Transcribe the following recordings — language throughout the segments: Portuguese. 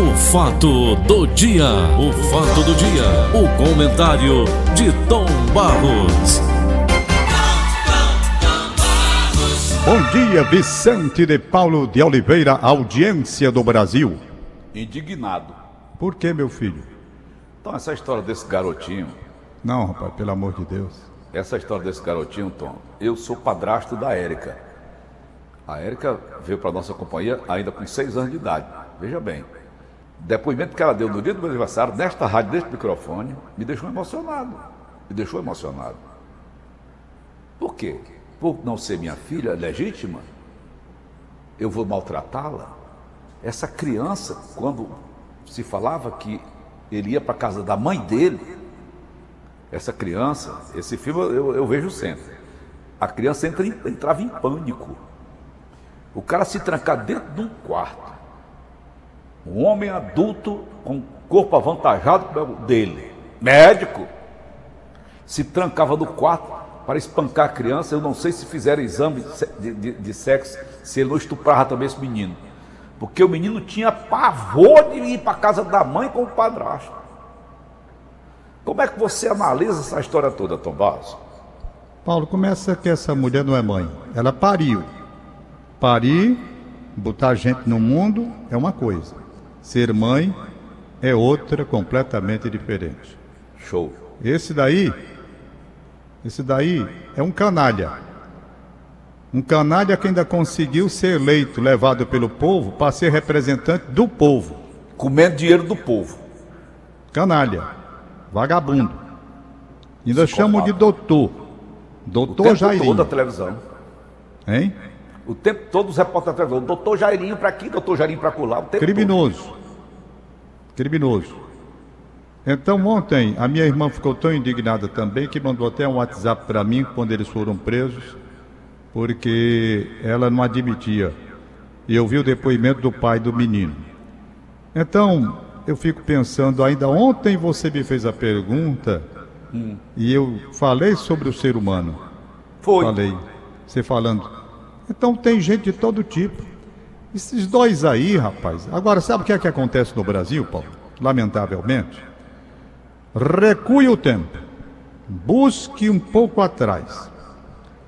O fato do dia, o fato do dia, o comentário de Tom Barros. Bom dia, Vicente de Paulo de Oliveira, audiência do Brasil. Indignado. Por que, meu filho? Então, essa história desse garotinho, Não, rapaz, pelo amor de Deus. essa história desse garotinho, Tom, eu sou padrasto da Érica. A Érica veio para nossa companhia ainda com seis anos de idade. Veja bem. Depoimento que ela deu no dia do meu aniversário, nesta rádio, neste microfone, me deixou emocionado. Me deixou emocionado. Por quê? Por não ser minha filha legítima, eu vou maltratá-la? Essa criança, quando se falava que ele ia para casa da mãe dele, essa criança, esse filme eu, eu vejo sempre. A criança entra entrava em pânico. O cara se trancar dentro de um quarto. Um homem adulto com corpo avantajado dele, médico, se trancava no quarto para espancar a criança. Eu não sei se fizeram exame de, de- de- sexo, se ele não estuprava também esse menino. Porque o menino tinha pavor de ir para a casa da mãe com o padrasto. Como é que você analisa essa história toda, Tom Barros? Paulo, começa que essa mulher não é mãe. Ela pariu. Parir, botar gente no mundo é uma coisa. Ser mãe é outra completamente diferente. Show. Esse daí, esse daí é um canalha. Um canalha que ainda conseguiu ser eleito, levado pelo povo, para ser representante do povo. Comendo dinheiro do povo. Canalha. Vagabundo. Ainda chamam de doutor. O Doutor tempo Jairinho. todo da televisão. Hein? O tempo todo os repórteres televisão. Doutor Jairinho para aqui, doutor Jairinho para colar. O tempo Criminoso. Criminoso. Então ontem a minha irmã ficou tão indignada também que mandou até um WhatsApp para mim quando eles foram presos, porque ela não admitia. E eu vi o depoimento do pai do menino. Então eu fico pensando, ainda ontem você me fez a pergunta e eu falei sobre o ser humano. Foi. Falei. Você falando. Então tem gente de todo tipo. Esses dois aí, rapaz. Agora, sabe o que é que acontece no Brasil, Paulo? Lamentavelmente. Recue o tempo. Busque um pouco atrás.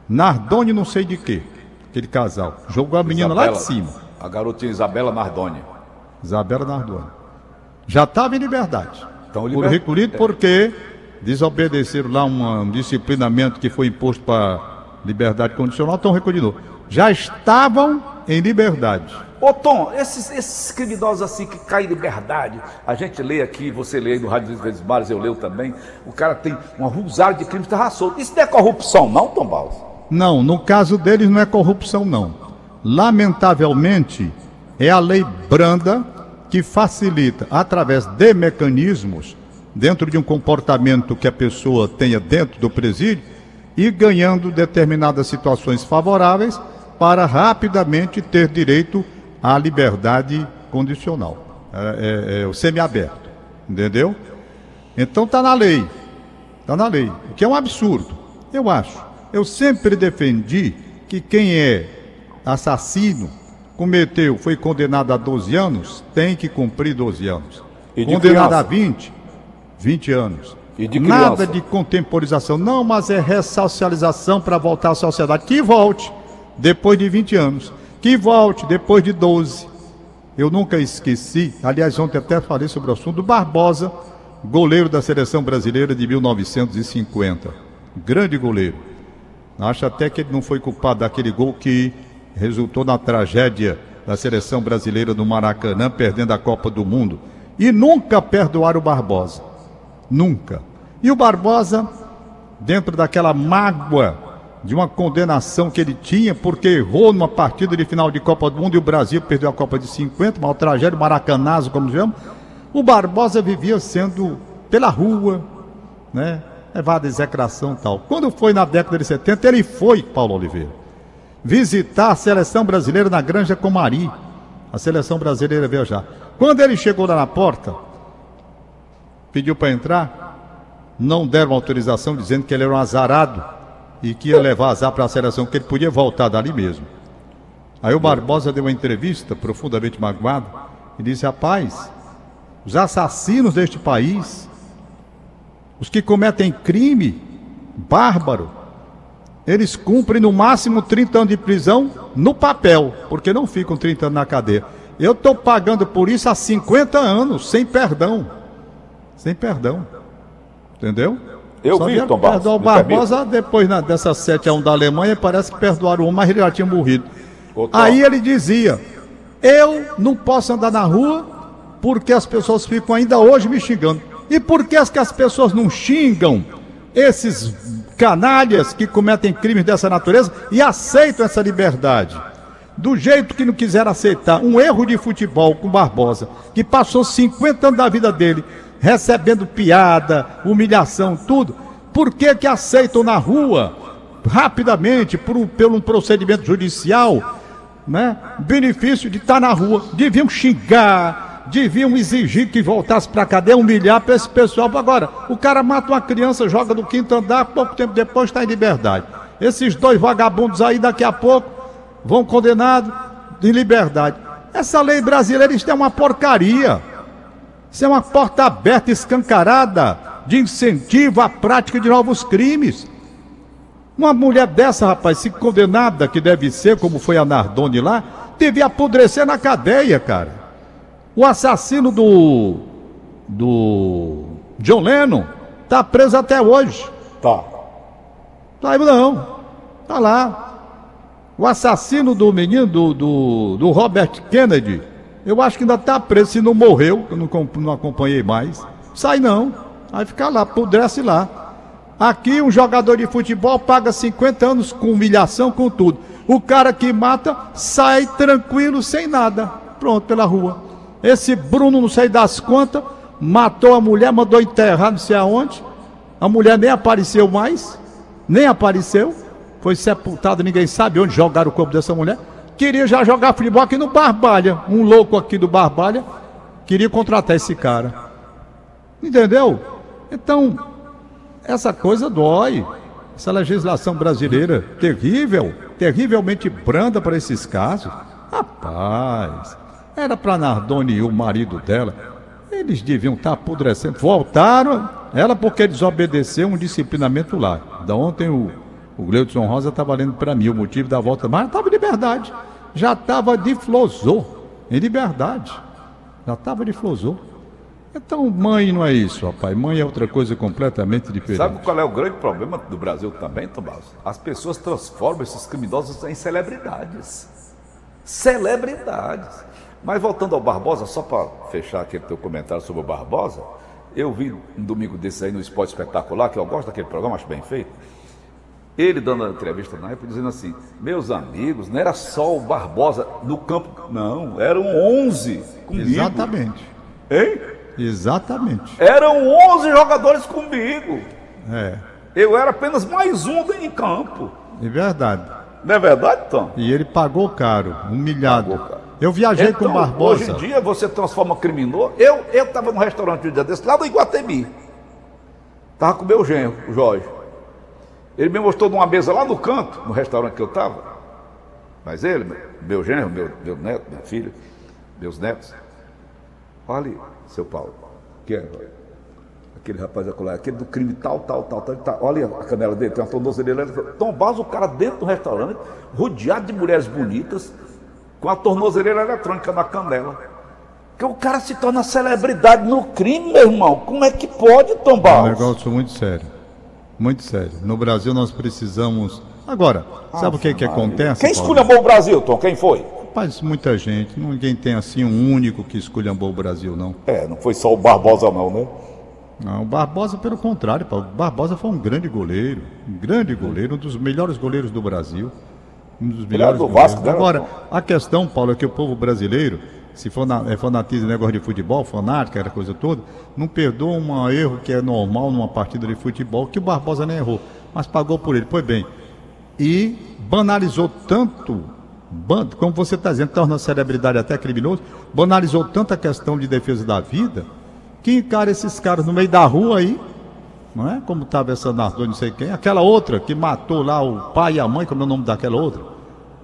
Nardoni não sei de quê. Aquele casal. Jogou a menina lá de Isabela- cima. A garotinha Isabela Nardoni. Isabela Nardoni. Já estava em liberdade. Estão Por liber- recolhido porque desobedeceram lá um, um disciplinamento que foi imposto para liberdade condicional, estão recolhidos. Já estavam em liberdade. Ô Tom, esses, esses criminosos assim que caem em liberdade, a gente lê aqui, você lê aí no Rádio dos Mares, eu leio também, o cara tem uma rosário de crimes, tá solto. Isso não é corrupção não, Tom Barros? Não, no caso deles não é corrupção, não. Lamentavelmente, é a lei branda que facilita, através de mecanismos, dentro de um comportamento que a pessoa tenha dentro do presídio, e ganhando determinadas situações favoráveis para rapidamente ter direito à liberdade condicional, é, é- é o semiaberto, entendeu? Então está na lei. Está na lei. O que é um absurdo. Eu acho. Eu sempre defendi que quem é assassino, cometeu, foi condenado a 12 anos, tem que cumprir 12 anos. E de condenado criança? a 20, 20 anos. E de Nada de contemporização. Não, mas é ressocialização para voltar à sociedade. Que volte depois de 20 anos. Que volte depois de 12. Eu nunca esqueci, aliás, ontem até falei sobre o assunto do Barbosa, goleiro da seleção brasileira de 1950. Grande goleiro. Acho até que ele não foi culpado daquele gol que resultou na tragédia da seleção brasileira no Maracanã, perdendo a Copa do Mundo. E nunca perdoaram o Barbosa. Nunca. E o Barbosa, dentro daquela mágoa de uma condenação que ele tinha, porque errou numa partida de final de Copa do Mundo e o Brasil perdeu a Copa de 50, uma tragédia, maracanazo, como chama, o Barbosa vivia sendo pela rua, né? Levado a execração e tal. Quando foi na década de 70, ele foi, Paulo Oliveira, visitar a seleção brasileira na Granja Comari. A seleção brasileira viajar. Quando ele chegou lá na porta, pediu para entrar, não deram autorização, dizendo que ele era um azarado e que ia levar azar para a seleção, que ele podia voltar dali mesmo. Aí o Barbosa deu uma entrevista, profundamente magoado, e disse: Rapaz, os assassinos deste país, os que cometem crime bárbaro, eles cumprem no máximo 30 anos de prisão no papel, porque não ficam 30 anos na cadeia. Eu estou pagando por isso há 50 anos, sem perdão. Sem perdão. Entendeu? Eu Só vi, Tom Perdoar o Barbosa depois na, dessa 7 a 1 da Alemanha, parece que perdoaram o mas ele já tinha morrido. Aí ele dizia: Eu não posso andar na rua porque as pessoas ficam ainda hoje me xingando. E por que as, que as pessoas não xingam esses canalhas que cometem crimes dessa natureza e aceitam essa liberdade? Do jeito que não quiseram aceitar um erro de futebol com Barbosa, que passou 50 anos da vida dele recebendo piada, humilhação, tudo, por que que aceitam na rua, rapidamente, por um, pelo um procedimento judicial, né? Benefício de estar na rua. Deviam xingar, deviam exigir que voltasse para a cadeia, humilhar para esse pessoal. Agora, o cara mata uma criança, joga do quinto andar, pouco tempo depois está em liberdade. Esses dois vagabundos aí, daqui a pouco, vão condenados em liberdade. Essa lei brasileira, isso é uma porcaria. Isso é uma porta aberta, escancarada, de incentivo à prática de novos crimes. Uma mulher dessa, rapaz, se condenada, que deve ser, como foi a Nardoni lá, devia apodrecer na cadeia, cara. O assassino do. do. John Lennon tá preso até hoje. Tá. Tá, não. Tá lá. O assassino do menino, do, do, do Robert Kennedy, eu acho que ainda tá preso. Se não morreu, eu não, não acompanhei mais. Sai não. Aí fica lá, pudrece lá. Aqui um jogador de futebol paga 50 anos com humilhação, com tudo. O cara que mata sai tranquilo, sem nada. Pronto, pela rua. Esse Bruno, não sei das quantas, matou a mulher, mandou enterrar não sei aonde. A mulher nem apareceu mais. Nem apareceu. Foi sepultada, ninguém sabe onde jogaram o corpo dessa mulher. Queria já jogar futebol aqui no Barbalha. Um louco aqui do Barbalha queria contratar esse cara. Entendeu? Então, essa coisa dói. Essa legislação brasileira terrível, terrivelmente branda para esses casos. Rapaz, era para Nardoni e o marido dela. Eles deviam estar tá apodrecendo. Voltaram, ela porque desobedeceu um disciplinamento lá. Da ontem o, o Gleudson Rosa estava lendo para mim o motivo da volta, mas estava em liberdade. Já estava de flosô, em liberdade. Já estava de flosô. Então, mãe não é isso, rapaz. Mãe é outra coisa completamente diferente. Sabe qual é o grande problema do Brasil também, Tomás? As pessoas transformam esses criminosos em celebridades. Celebridades. Mas voltando ao Barbosa, só para fechar aquele teu comentário sobre o Barbosa, eu vi um domingo desse aí no Esporte Espetacular, que eu gosto daquele programa, acho bem feito. Ele dando a entrevista na época, dizendo assim: Meus amigos, não era só o Barbosa no campo, não, eram 11 comigo. Exatamente. Hein? Exatamente. Eram 11 jogadores comigo. É. Eu era apenas mais um em campo. É verdade. Não é verdade, Tom? E ele pagou caro, humilhado. Pagou caro. Eu viajei então, com o Barbosa. Hoje em dia você transforma criminoso. Eu estava num restaurante um dia desse, lá no Iguatemi. Estava com o meu genro, o Jorge. Ele me mostrou numa mesa lá no canto, no restaurante que eu estava. Mas ele, meu genro, meu, meu neto, minha filha, meus netos. Olha, seu Paulo. Que é aquele rapaz acolá, aquele do crime tal, tal, tal, tal, tal. Olha a canela dele, tem uma tornozeleira. Tom Barros, o cara dentro do restaurante, rodeado de mulheres bonitas, com a tornozeleira eletrônica na canela. Que o cara se torna celebridade no crime, meu irmão. Como é que pode, Tom Barros? É um negócio muito sério. Muito sério. No Brasil nós precisamos. Agora, sabe o que, que acontece? Quem esculhambou o Brasil, Tom? Quem foi? Rapaz, muita gente. Ninguém tem assim um único que esculhambou o Brasil, não. É, não foi só o Barbosa, não, né? Não, o Barbosa, pelo contrário, Paulo. O Barbosa foi um grande goleiro. Um grande goleiro, um dos melhores goleiros do Brasil. Um dos melhores do Vasco, né? Agora, a questão, Paulo, é que o povo brasileiro, se for na, é fanatismo, negócio de futebol, fanática, aquela coisa toda, não perdoa um erro que é normal numa partida de futebol, que o Barbosa nem errou, mas pagou por ele. Pois bem, e banalizou tanto como você está dizendo, torna a celebridade até criminoso, banalizou tanto a questão de defesa da vida, que encara esses caras no meio da rua aí, não é? Como estava essa Nardô, não sei quem, aquela outra que matou lá o pai e a mãe, como é o nome daquela outra?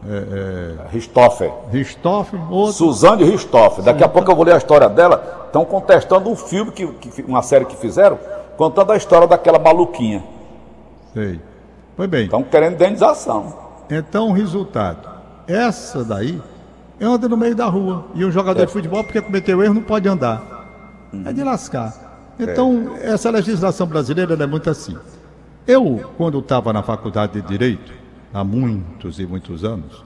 É, é... Ristoffen. Ristoffen, outra. Suzane Ristoffen. Daqui a pouco eu vou ler a história dela. estão contestando um filme, que, que, uma série que fizeram, contando a história daquela maluquinha. Sei. Foi bem. Estão querendo indenização. Então, o resultado. Essa daí anda no meio da rua. E um jogador É. de futebol, porque cometeu erro, não pode andar. É de lascar. Então, essa legislação brasileira é muito assim. Eu, quando estava na faculdade de Direito, há muitos e muitos anos,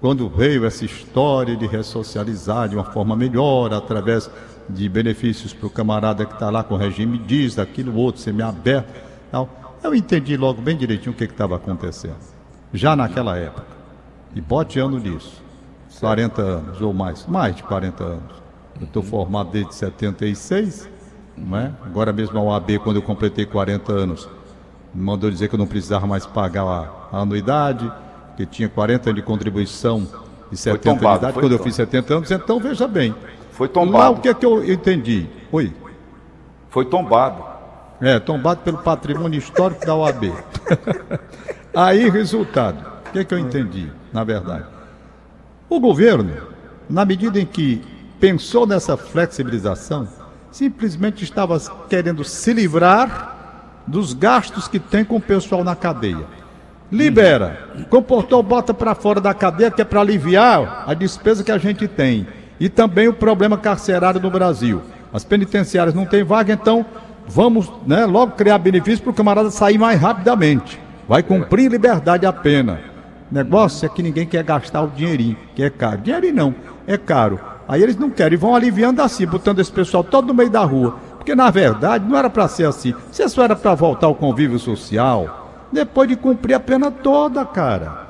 quando veio essa história de ressocializar de uma forma melhor, através de benefícios para o camarada que está lá com o regime diz, daquilo outro, semiaberto, tal, eu entendi logo bem direitinho o que estava acontecendo. Já naquela época. E bote ano nisso. 40 anos ou mais, mais de 40 anos. Eu estou formado desde 76, não é? agora mesmo a OAB, quando eu completei 40 anos, mandou dizer que eu não precisava mais pagar a, a anuidade, que tinha 40 anos de contribuição e 70 tombado, de idade, quando eu fiz 70 anos, então veja bem. Foi Lá tombado. o que é que eu entendi? Oi. Foi tombado. É, tombado pelo patrimônio histórico da OAB. Aí, resultado. O que é que eu entendi, na verdade? O governo, na medida em que pensou nessa flexibilização, simplesmente estava querendo se livrar dos gastos que tem com o pessoal na cadeia. Libera, comportou, bota para fora da cadeia, que é para aliviar a despesa que a gente tem. E também o problema carcerário no Brasil. As penitenciárias não têm vaga, então vamos né, logo criar benefícios para o camarada sair mais rapidamente. Vai cumprir liberdade a pena. O negócio é que ninguém quer gastar o dinheirinho, que é caro. Dinheirinho não, é caro. Aí eles não querem, e vão aliviando assim, botando esse pessoal todo no meio da rua. Porque na verdade não era para ser assim. Se só era para voltar ao convívio social, depois de cumprir a pena toda, cara.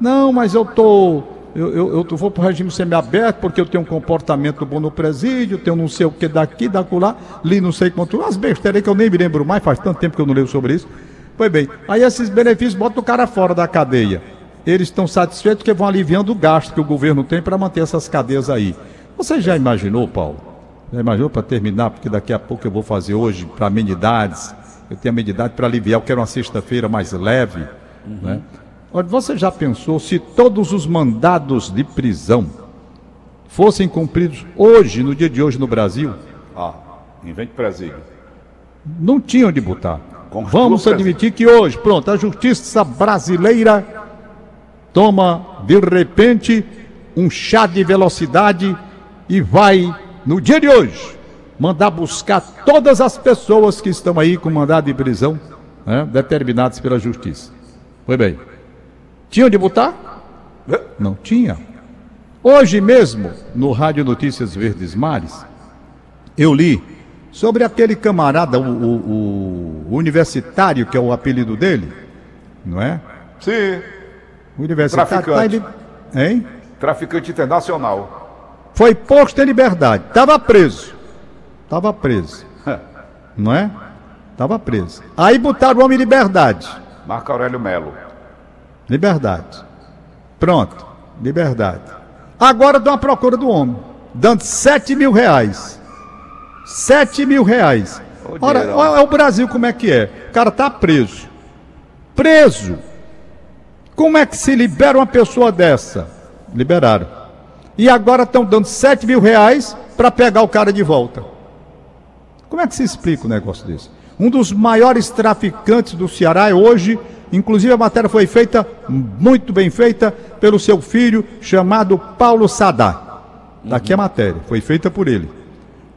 Não, mas eu tô. Eu, eu, eu vou pro regime semiaberto porque eu tenho um comportamento bom no presídio, tenho não sei o que daqui, da lá, li não sei quanto, umas besteiras que eu nem me lembro mais, faz tanto tempo que eu não leio sobre isso. Pois bem, aí esses benefícios botam o cara fora da cadeia. Eles estão satisfeitos porque vão aliviando o gasto que o governo tem para manter essas cadeias aí. Você já imaginou, Paulo? Já imaginou para terminar? Porque daqui a pouco eu vou fazer hoje para amenidades. Eu tenho amenidade para aliviar, eu quero uma sexta-feira mais leve. Né? Olha, você já pensou se todos os mandados de prisão fossem cumpridos hoje, no dia de hoje no Brasil? Ah, invente presídio. Não tinham de botar. Vamos admitir que hoje, pronto, a justiça brasileira toma, de repente, um chá de velocidade e vai, no dia de hoje, mandar buscar todas as pessoas que estão aí com mandado de prisão, né, determinadas pela justiça. Foi bem. Tinham de botar? Não tinha. Hoje mesmo, no Rádio Notícias Verdes Mares, eu li sobre aquele camarada, o, o- o universitário, que é o apelido dele, não é? Sim, O universitário. Traficante. Tá, ele, hein? traficante internacional. Foi posto em liberdade. Estava preso. Estava preso. Não é? Estava preso. Aí botaram o homem em liberdade. Marco Aurélio Melo. Liberdade. Pronto. Liberdade. Agora estão à procura do homem. Dando 7 mil reais. 7 mil reais. Ora, olha o Brasil como é que é. O cara tá preso. Preso. Como é que se libera uma pessoa dessa? Liberaram. E agora estão dando 7 mil reais para pegar o cara de volta. Como é que se explica um negócio desse? Um dos maiores traficantes do Ceará é hoje, inclusive a matéria foi feita, muito bem feita, pelo seu filho, chamado Paulo Sadá. Daqui a matéria, foi feita por ele.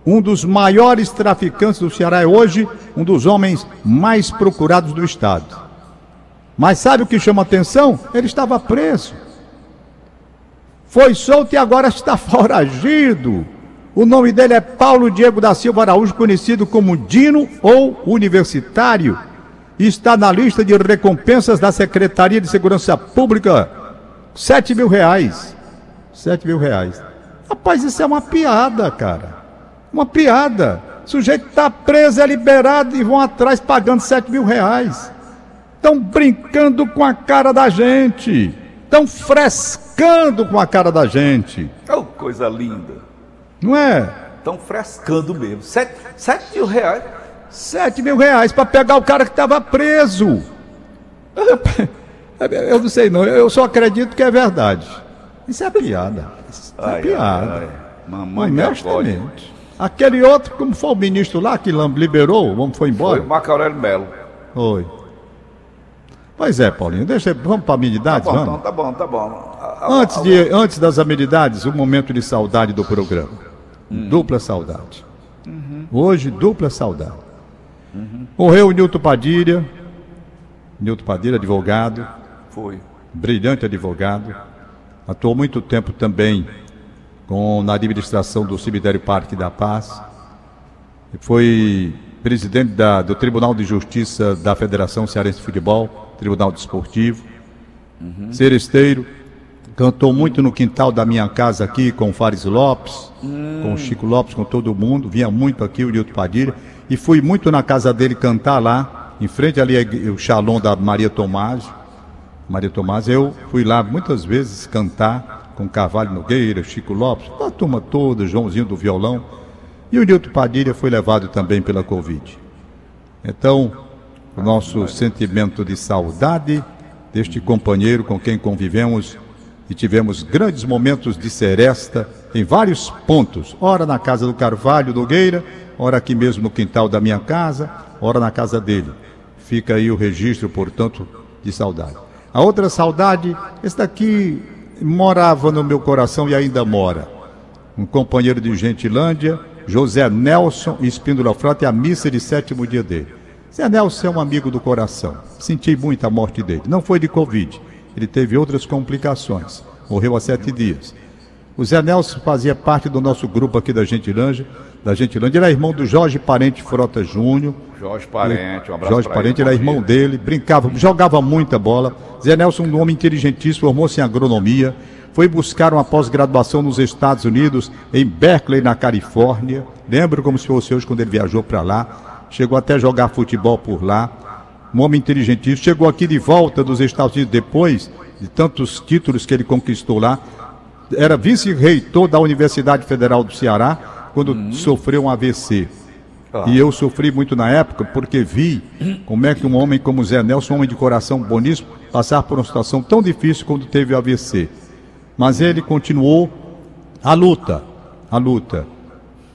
Um dos maiores traficantes do Ceará é hoje, um dos homens mais procurados do Estado. Mas sabe o que chama atenção? Ele estava preso. Foi solto e agora está foragido. O nome dele é Paulo Diego da Silva Araújo, conhecido como Dino ou Universitário. Está na lista de recompensas da Secretaria de Segurança Pública. Sete mil reais. Sete mil reais. Rapaz, isso é uma piada, cara. Uma piada. O sujeito está preso, é liberado e vão atrás pagando sete mil reais. Estão brincando com a cara da gente. Estão frescando com a cara da gente. Oh, coisa linda. Não é? Estão frescando mesmo. Sete, sete mil reais. Sete mil reais para pegar o cara que estava preso. Eu não sei não, eu só acredito que é verdade. Isso é piada. Isso é Ai, piada. ai, ai. Mamãe. Honestamente. Aquele outro, como foi o ministro lá que liberou, homem foi embora? Foi o Melo. Foi. Pois é, Paulinho, deixa, vamos para amenidades, Tá bom, vamos? então, tá bom, tá bom. A- a- Antes, de, antes das amenidades, um momento de saudade do programa. Dupla saudade. Hoje, dupla saudade. Morreu o Nilton Padilha. Nilton Padilha, advogado, Foi. brilhante advogado. Atuou muito tempo também com, na administração do Cemitério Parque da Paz. Foi presidente da- do Tribunal de Justiça da Federação Cearense de Futebol, Tribunal Desportivo. Seresteiro. Cantou muito no quintal da minha casa aqui com o Fares Lopes, com o Chico Lopes, com todo mundo. Vinha muito aqui o Nilton Padilha. E fui muito na casa dele cantar lá, em frente ali o Shalom da Maria Tomás. Maria Tomás, eu fui lá muitas vezes cantar com Carvalho Nogueira, Chico Lopes, a turma toda, Joãozinho do violão. E o Nilton Padilha foi levado também pela Covid. Então, o nosso sentimento de saudade deste companheiro com quem convivemos e tivemos grandes momentos de seresta em vários pontos. Ora na casa do Carvalho Nogueira, ora aqui mesmo no quintal da minha casa, ora na casa dele. Fica aí o registro, portanto, de saudade. A outra saudade, esse daqui morava no meu coração e ainda mora. Um companheiro de Gentilândia, José Nelson Espíndola Frota, e a missa de sétimo dia dele. Zé Nelson é um amigo do coração. Senti muito a morte dele. Não foi de Covid. Ele teve outras complicações. Morreu há sete dias. O Zé Nelson fazia parte do nosso grupo aqui da Gentilândia. Da Gentilândia. Ele é irmão do Jorge Parente Frota Júnior. Jorge Parente, um abraço Jorge Parente ele, era irmão dele, brincava, jogava muita bola. Zé Nelson, um homem inteligentíssimo, formou-se em agronomia, foi buscar uma pós-graduação nos Estados Unidos, em Berkeley, na Califórnia. Lembro como se fosse hoje quando ele viajou para lá. Chegou até a jogar futebol por lá. Um homem inteligentíssimo. Chegou aqui de volta dos Estados Unidos depois de tantos títulos que ele conquistou lá. Era vice-reitor da Universidade Federal do Ceará quando sofreu um AVC. E eu sofri muito na época porque vi como é que um homem como Zé Nelson, um homem de coração boníssimo, passar por uma situação tão difícil quando teve o AVC. Mas ele continuou a luta, a luta.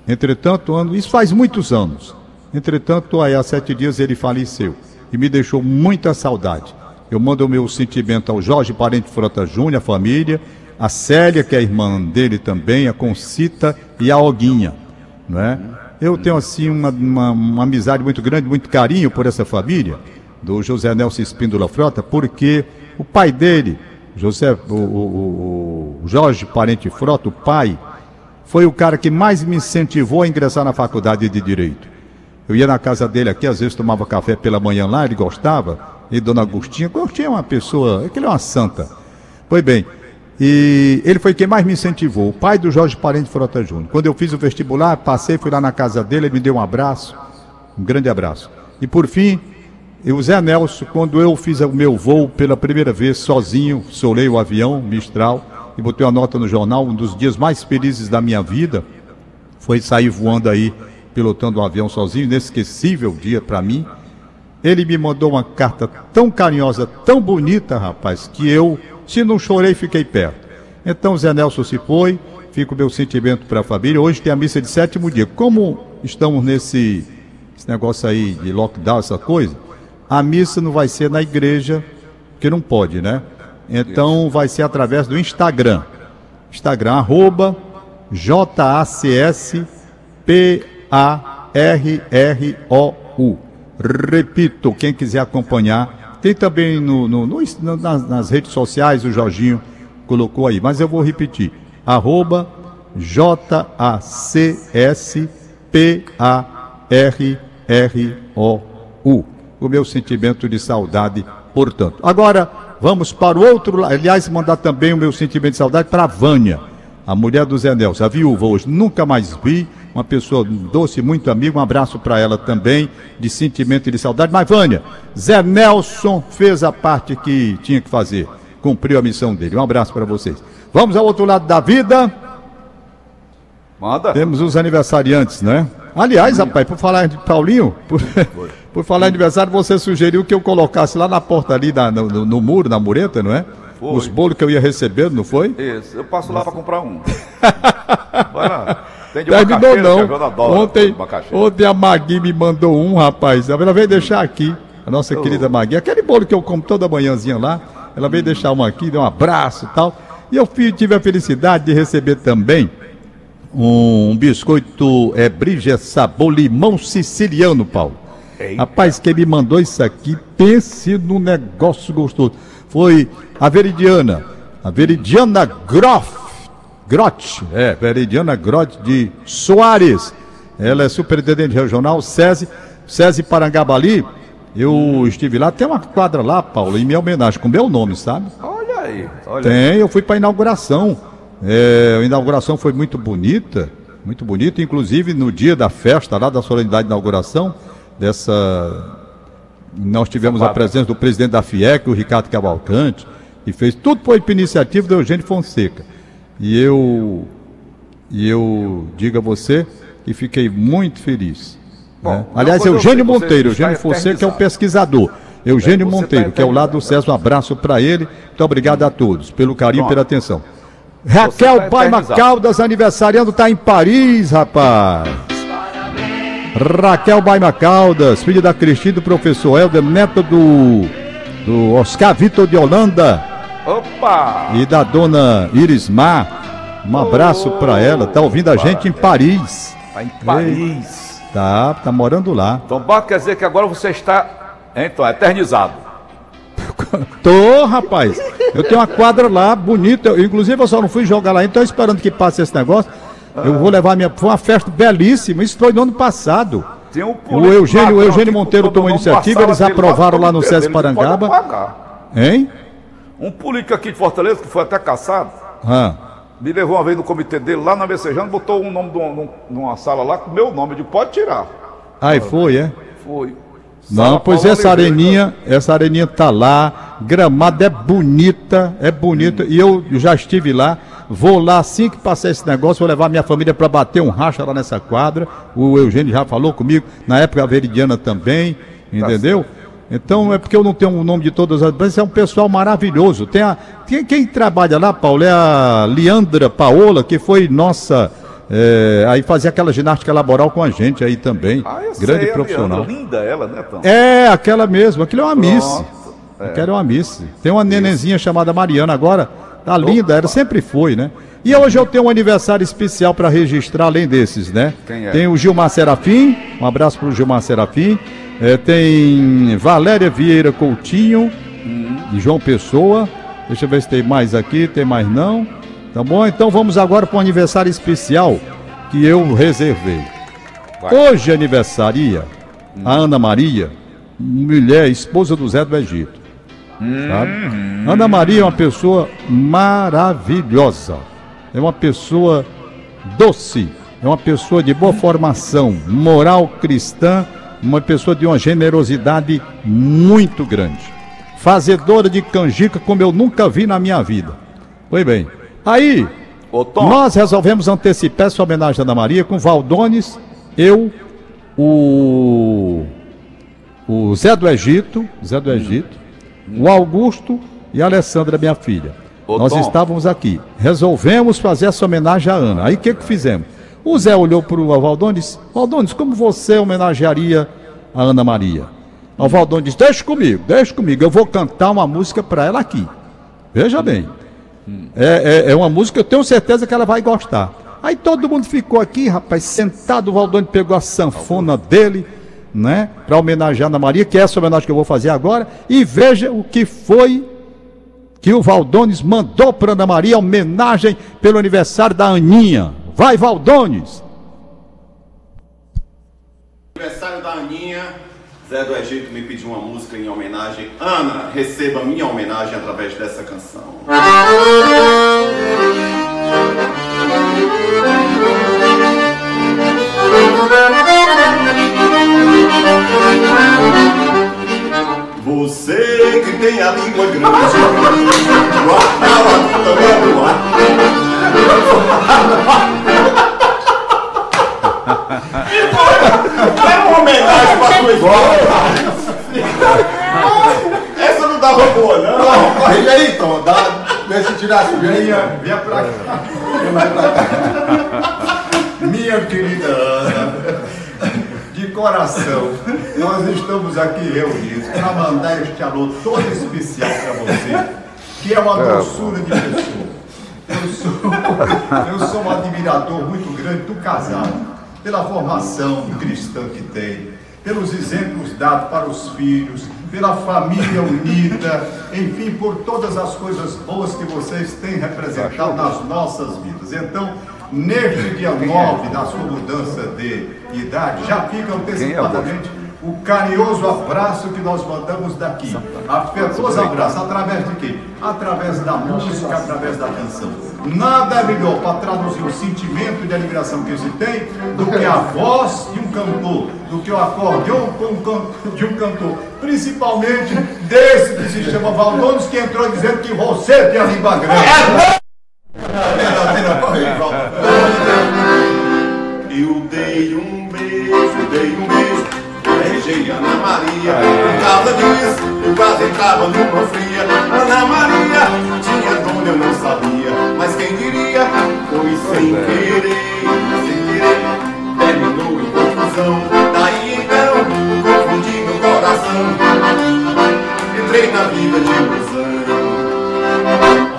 Entretanto, isso faz muitos anos. Entretanto, há sete dias ele faleceu e me deixou muita saudade. Eu mando o meu sentimento ao Jorge Parente Frota Júnior, a família, a Célia, que é irmã dele também, a Concita e a Oguinha, não é? Eu tenho assim uma, uma, uma amizade muito grande, muito carinho por essa família do José Nelson Espíndola Frota, porque o pai dele, José, o, o- o Jorge Parente Frota, o pai, foi o cara que mais me incentivou a ingressar na faculdade de Direito. Eu ia na casa dele aqui, às vezes tomava café pela manhã lá, ele gostava, e Dona Agostinha, Agostinha é uma pessoa, aquele é uma santa. Pois bem, e ele foi quem mais me incentivou, o pai do Jorge Parente Frota Júnior. Quando eu fiz o vestibular, passei, fui lá na casa dele, ele me deu um abraço, um grande abraço. E por fim, o Zé Nelson, quando eu fiz o meu voo pela primeira vez sozinho, solei o avião Mistral e botei uma nota no jornal, um dos dias mais felizes da minha vida foi sair voando aí, pilotando um avião sozinho, inesquecível dia para mim. Ele me mandou uma carta tão carinhosa, tão bonita, rapaz, que eu, se não chorei, fiquei perto. Então Zé Nelson se foi, fica o meu sentimento para a família. Hoje tem a missa de sétimo dia. Como estamos nesse esse negócio aí de lockdown, essa coisa, a missa não vai ser na igreja, porque não pode, né? Então vai ser através do Instagram. Instagram, arroba J-A-C-S-P-A-R-R-O-U. Repito, quem quiser acompanhar. Tem também no, no- no- nas, nas redes sociais, o Jorginho colocou aí, mas eu vou repetir. Arroba J-A-C-S-P-A-R-R-O-U. O meu sentimento de saudade, portanto. Agora, vamos para o outro lado. Aliás, mandar também o meu sentimento de saudade para a Vânia, a mulher do Zé Nelson, a viúva hoje. Nunca mais vi. Uma pessoa doce, muito amiga. Um abraço para ela também, de sentimento e de saudade. Mas, Vânia, Zé Nelson fez a parte que tinha que fazer. Cumpriu a missão dele. Um abraço para vocês. Vamos ao outro lado da vida. Manda. Temos os aniversariantes, né? Aliás, rapaz, por falar de Paulinho, por, por falar em aniversário, você sugeriu que eu colocasse lá na porta ali, na- no, no- no muro, na mureta, não é? Foi. Os bolos que eu ia receber, não foi? Isso, eu passo lá para comprar um. Vai lá. Terminou não. Ontem, ontem a Magui me mandou um, rapaz. Ela veio deixar aqui. A nossa querida Magui. Aquele bolo que eu como toda manhãzinha lá. Ela veio deixar um aqui, deu um abraço e tal. E eu fui- tive a felicidade de receber também um biscoito é, Brige Sabor Limão Siciliano, Paulo. Rapaz, quem me mandou isso aqui, pense num negócio gostoso. Foi a Veridiana, a Veridiana Groff, Grott, é, Veridiana Grott de Soares. Ela é superintendente regional, SESI, SESI Parangabali. Eu estive lá, tem uma quadra lá, Paulo, em minha homenagem, com meu nome, sabe? Olha aí, olha aí. Tem, eu fui para a inauguração. É, a inauguração foi muito bonita, muito bonita, inclusive no dia da festa, lá da solenidade de inauguração, dessa. Nós tivemos a presença do presidente da FIEC, o Ricardo Cavalcante, que fez tudo por iniciativa do Eugênio Fonseca. E eu, e eu digo a você que fiquei muito feliz. Bom, né? Aliás, Eugênio Monteiro, está Eugênio Fonseca é o eternizado. pesquisador. Eugênio Você Monteiro, que é o lado do. César, um abraço para ele. Muito obrigado a todos pelo carinho e pela atenção. Raquel Baima eternizado. Caldas, aniversariando, tá em Paris, rapaz. Raquel Baima Caldas, filha da Cristina, do professor Helder, neta do, do Oscar Vitor de Holanda Opa! e da dona Iris Mar. Um abraço pra ela, tá ouvindo a gente em Paris. Tá em Paris. Tá, tá morando lá. Então, Baco quer dizer que agora você está, então, eternizado. Tô, rapaz. Eu tenho uma quadra lá, bonita. Eu, inclusive, eu só não fui jogar lá, então esperando que passe esse negócio. Eu vou levar minha. Foi uma festa belíssima. Isso foi no ano passado. Tem um O Eugênio, o Eugênio Monteiro tomou iniciativa, eles aprovaram lá no pode Parangaba. Hein? Um político aqui de Fortaleza, que foi até caçado, Ah, me levou uma vez no comitê dele lá na Messejana, botou um nome de uma, numa sala lá com o meu nome. Digo, pode tirar. aí foi, é? Foi. Não, Sala pois Paula essa Oliveira. areninha, essa areninha tá lá, gramada é bonita, é bonita, e eu já estive lá, vou lá assim que passar esse negócio, vou levar minha família para bater um racha lá nessa quadra, o Eugênio já falou comigo, na época a Veridiana também, entendeu? Então é porque eu não tenho o nome de todas as mas é um pessoal maravilhoso. Tem a, quem, quem trabalha lá, Paulo, é a Leandra Paola, que foi nossa. é, aí fazia aquela ginástica laboral com a gente aí também. Ah, eu grande sei, profissional. Leandra, linda ela, né, Tom? É, aquela mesmo. Aquilo é uma miss. é. Aquela é uma miss. Tem uma nenenzinha chamada Mariana agora. Tá linda, ela sempre foi, né? E hoje eu tenho um aniversário especial para registrar, além desses, né? Quem é? Tem o Gilmar Serafim. Um abraço pro Gilmar Serafim. É, tem Valéria Vieira Coutinho, de João Pessoa. Deixa eu ver se tem mais aqui, tem mais não. Tá bom? Então vamos agora para um aniversário especial que eu reservei. Vai. Hoje aniversaria a Ana Maria, mulher, esposa do Zé do Egito. Sabe? Ana Maria é uma pessoa maravilhosa. É uma pessoa doce. É uma pessoa de boa formação, moral cristã, uma pessoa de uma generosidade muito grande. Fazedora de canjica como eu nunca vi na minha vida. Foi bem. Aí, nós resolvemos antecipar essa homenagem à Ana Maria com Valdones, eu, o, o Zé do Egito, Zé do Egito, o Augusto e a Alessandra, minha filha. Ô, nós Tom. estávamos aqui. Resolvemos fazer essa homenagem à Ana. Aí o que, que fizemos? O Zé olhou para o Valdones, Valdones, como você homenagearia a Ana Maria? O Valdones disse, deixa comigo, deixa comigo, eu vou cantar uma música para ela aqui. Veja bem. É, é, é uma música que eu tenho certeza que ela vai gostar. Aí todo mundo ficou aqui, rapaz, sentado. O Valdônio pegou a sanfona dele, né, para homenagear a Ana Maria, que é essa homenagem que eu vou fazer agora. E veja o que foi que o Valdones mandou para Ana Maria, homenagem pelo aniversário da Aninha. Vai, Valdones! Aniversário da Aninha, Zé do Egito me pediu uma música em homenagem. Ana, receba minha homenagem através dessa canção. Você que tem a língua grande, guardava também no ar. Essa não dava boa, não. Vem aí, então, dá, vê se tira a sujeirinha. Venha pra cá. Minha querida Ana, de coração, nós estamos aqui reunidos para mandar este alô todo especial para você, que é uma doçura de pessoa. Eu sou, eu sou um admirador muito grande do casal, pela formação cristã que tem, pelos exemplos dados para os filhos, pela família unida, enfim, por todas as coisas boas que vocês têm representado nas nossas vidas. Então, neste dia 9 da sua mudança de idade, já fica antecipadamente o carinhoso abraço que nós mandamos daqui. Afetuoso abraço, através de quê? Através da música, através da canção. Nada é melhor para traduzir o sentimento de admiração que se tem do que a voz de um cantor, do que o acordeão de um cantor. Principalmente desse que se chama Valdones, que entrou dizendo que você tem a língua grande.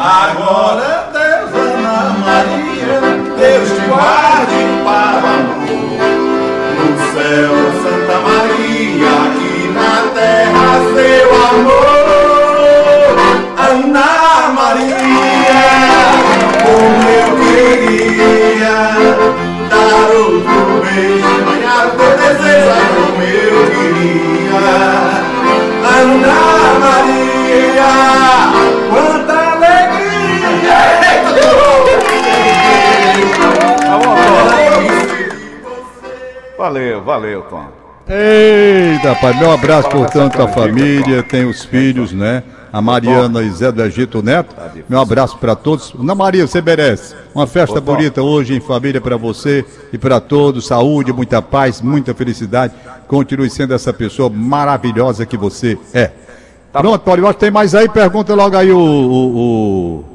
Agora Deus, Ana Maria, Deus te guarde para o amor. No céu, Santa Maria, aqui na terra, seu amor. Ana Maria, como eu queria dar outro beijo, banhar teu desejo, como eu queria. Ana Valeu, valeu, Tom. Eita, pai, meu abraço, portanto, à família, tem os filhos, né? A Mariana e Zé do Egito Neto. Meu abraço para todos. Ana Maria, você merece. Uma festa bonita hoje em família para você e para todos. Saúde, muita paz, muita felicidade. Continue sendo essa pessoa maravilhosa que você é. Pronto, Paulo, eu acho que tem mais aí. Pergunta logo aí o. o- o-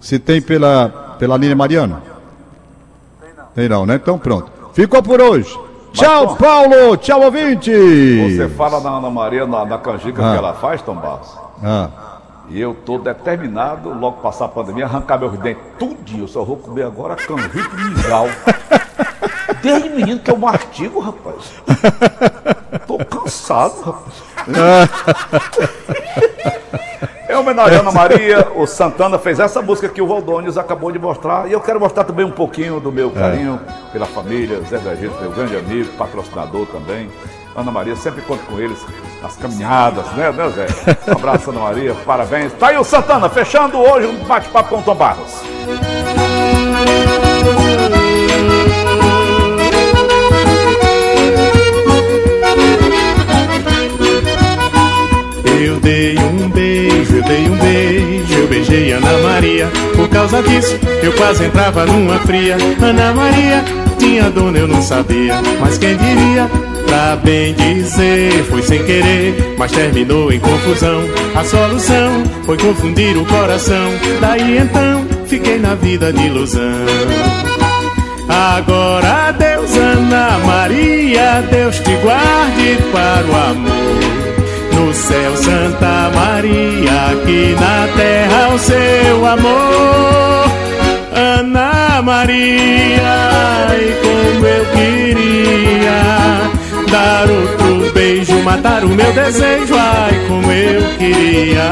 se tem pela, pela linha Mariana. Tem não, né? Então pronto. Ficou por hoje. Tchau, Tom. Paulo. Tchau, ouvinte. Você fala na Ana Maria, na, na canjica Ah. que ela faz, Tom Barros. Ah. E eu tô determinado, logo passar a pandemia, arrancar meus dentes tudinho. Eu só vou comer agora canjica e mingau. Desde menino que eu mastigo, rapaz. Tô cansado, rapaz. Em homenagem a Ana Maria, o Santana fez essa música que o Valdones acabou de mostrar. E eu quero mostrar também um pouquinho do meu carinho pela família, Zé do Egito, meu grande amigo, patrocinador também. Ana Maria, sempre conto com eles nas caminhadas, né, né Zé? Um abraço, Ana Maria, parabéns. Tá aí o Santana, fechando hoje um bate-papo com o Tom Barros. Eu dei um beijo, eu dei um beijo, eu beijei Ana Maria. Por causa disso, eu quase entrava numa fria. Ana Maria tinha dona, eu não sabia. Mas quem diria, pra bem dizer, foi sem querer, mas terminou em confusão. A solução foi confundir o coração. Daí então, fiquei na vida de ilusão. Agora Deus, Ana Maria, Deus te guarde para o amor. No céu, Santa Maria, aqui na terra, o seu amor. Ana Maria, e como eu queria dar outro beijo, matar o meu desejo, ai, como eu queria.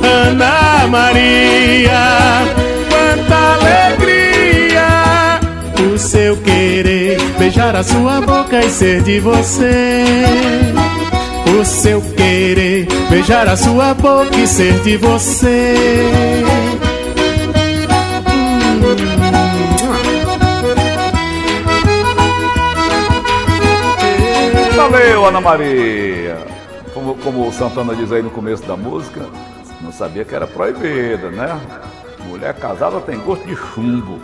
Ana Maria, quanta alegria o seu querer, beijar a sua boca e ser de você. O seu querer, beijar a sua boca e ser de você. Valeu, Ana Maria! Como, como o Santana diz aí no começo da música, não sabia que era proibida, né? Mulher casada tem gosto de chumbo.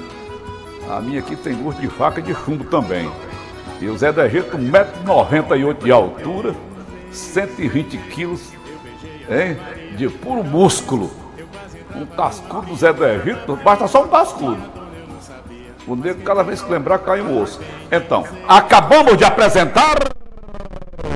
A minha aqui tem gosto de faca de chumbo também. E o Zé do Egito, 1,98m de altura, 120 quilos, hein? De puro músculo. Um cascudo do Zé do Egito, basta só um cascudo. O nego, cada vez que lembrar, cai um osso. Então, acabamos de apresentar.